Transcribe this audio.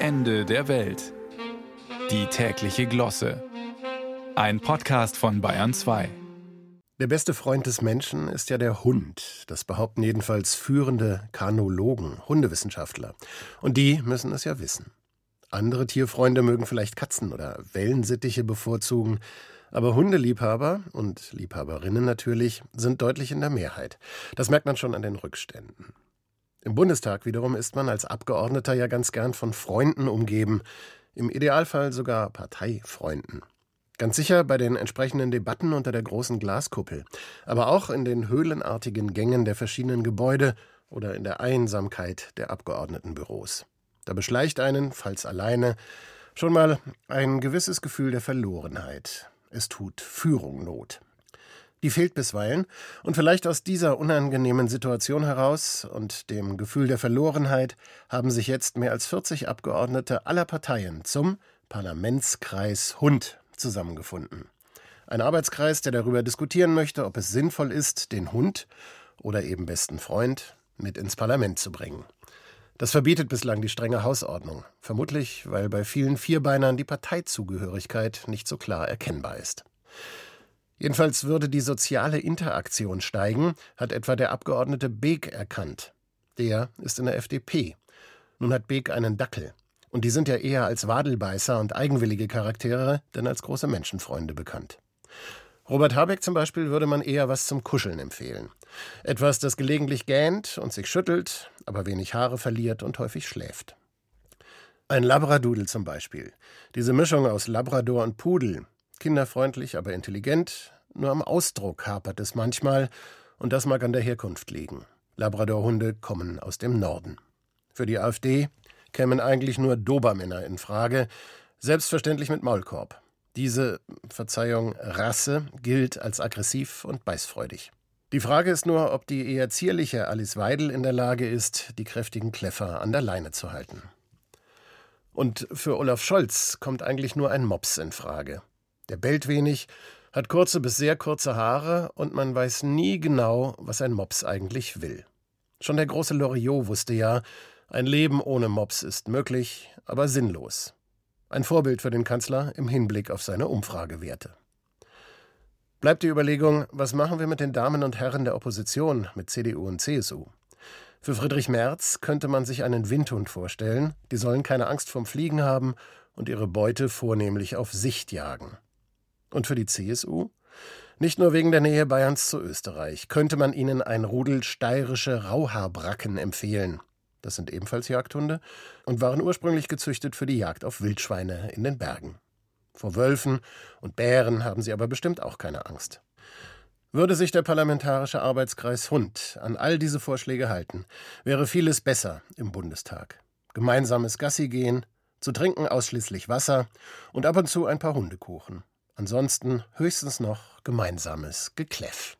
Ende der Welt. Die tägliche Glosse. Ein Podcast von Bayern 2. Der beste Freund des Menschen ist ja der Hund. Das behaupten jedenfalls führende Kanologen, Hundewissenschaftler. Und die müssen es ja wissen. Andere Tierfreunde mögen vielleicht Katzen oder Wellensittiche bevorzugen, aber Hundeliebhaber und Liebhaberinnen natürlich sind deutlich in der Mehrheit. Das merkt man schon an den Rückständen. Im Bundestag wiederum ist man als Abgeordneter ja ganz gern von Freunden umgeben, im Idealfall sogar Parteifreunden. Ganz sicher bei den entsprechenden Debatten unter der großen Glaskuppel, aber auch in den höhlenartigen Gängen der verschiedenen Gebäude oder in der Einsamkeit der Abgeordnetenbüros. Da beschleicht einen, falls alleine, schon mal ein gewisses Gefühl der Verlorenheit. Es tut Führung Not. Die fehlt bisweilen, und vielleicht aus dieser unangenehmen Situation heraus und dem Gefühl der Verlorenheit haben sich jetzt mehr als 40 Abgeordnete aller Parteien zum Parlamentskreis Hund zusammengefunden. Ein Arbeitskreis, der darüber diskutieren möchte, ob es sinnvoll ist, den Hund oder eben besten Freund mit ins Parlament zu bringen. Das verbietet bislang die strenge Hausordnung, vermutlich weil bei vielen Vierbeinern die Parteizugehörigkeit nicht so klar erkennbar ist. Jedenfalls würde die soziale Interaktion steigen, hat etwa der Abgeordnete Beek erkannt. Der ist in der FDP. Nun hat Beek einen Dackel. Und die sind ja eher als Wadelbeißer und eigenwillige Charaktere denn als große Menschenfreunde bekannt. Robert Habeck zum Beispiel würde man eher was zum Kuscheln empfehlen. Etwas, das gelegentlich gähnt und sich schüttelt, aber wenig Haare verliert und häufig schläft. Ein Labradudel zum Beispiel. Diese Mischung aus Labrador und Pudel, Kinderfreundlich, aber intelligent, nur am Ausdruck hapert es manchmal, und das mag an der Herkunft liegen. Labradorhunde kommen aus dem Norden. Für die AfD kämen eigentlich nur Dobermänner in Frage, selbstverständlich mit Maulkorb. Diese, Verzeihung, Rasse gilt als aggressiv und beißfreudig. Die Frage ist nur, ob die eher zierliche Alice Weidel in der Lage ist, die kräftigen Kläffer an der Leine zu halten. Und für Olaf Scholz kommt eigentlich nur ein Mops in Frage. Der bellt wenig, hat kurze bis sehr kurze Haare und man weiß nie genau, was ein Mops eigentlich will. Schon der große Loriot wusste ja, ein Leben ohne Mops ist möglich, aber sinnlos. Ein Vorbild für den Kanzler im Hinblick auf seine Umfragewerte. Bleibt die Überlegung, was machen wir mit den Damen und Herren der Opposition, mit CDU und CSU? Für Friedrich Merz könnte man sich einen Windhund vorstellen, die sollen keine Angst vom Fliegen haben und ihre Beute vornehmlich auf Sicht jagen. Und für die CSU? Nicht nur wegen der Nähe Bayerns zu Österreich könnte man ihnen ein Rudel steirische Rauhaarbracken empfehlen. Das sind ebenfalls Jagdhunde und waren ursprünglich gezüchtet für die Jagd auf Wildschweine in den Bergen. Vor Wölfen und Bären haben sie aber bestimmt auch keine Angst. Würde sich der Parlamentarische Arbeitskreis Hund an all diese Vorschläge halten, wäre vieles besser im Bundestag. Gemeinsames Gassi gehen, zu trinken ausschließlich Wasser und ab und zu ein paar Hundekuchen. Ansonsten höchstens noch gemeinsames Gekläff.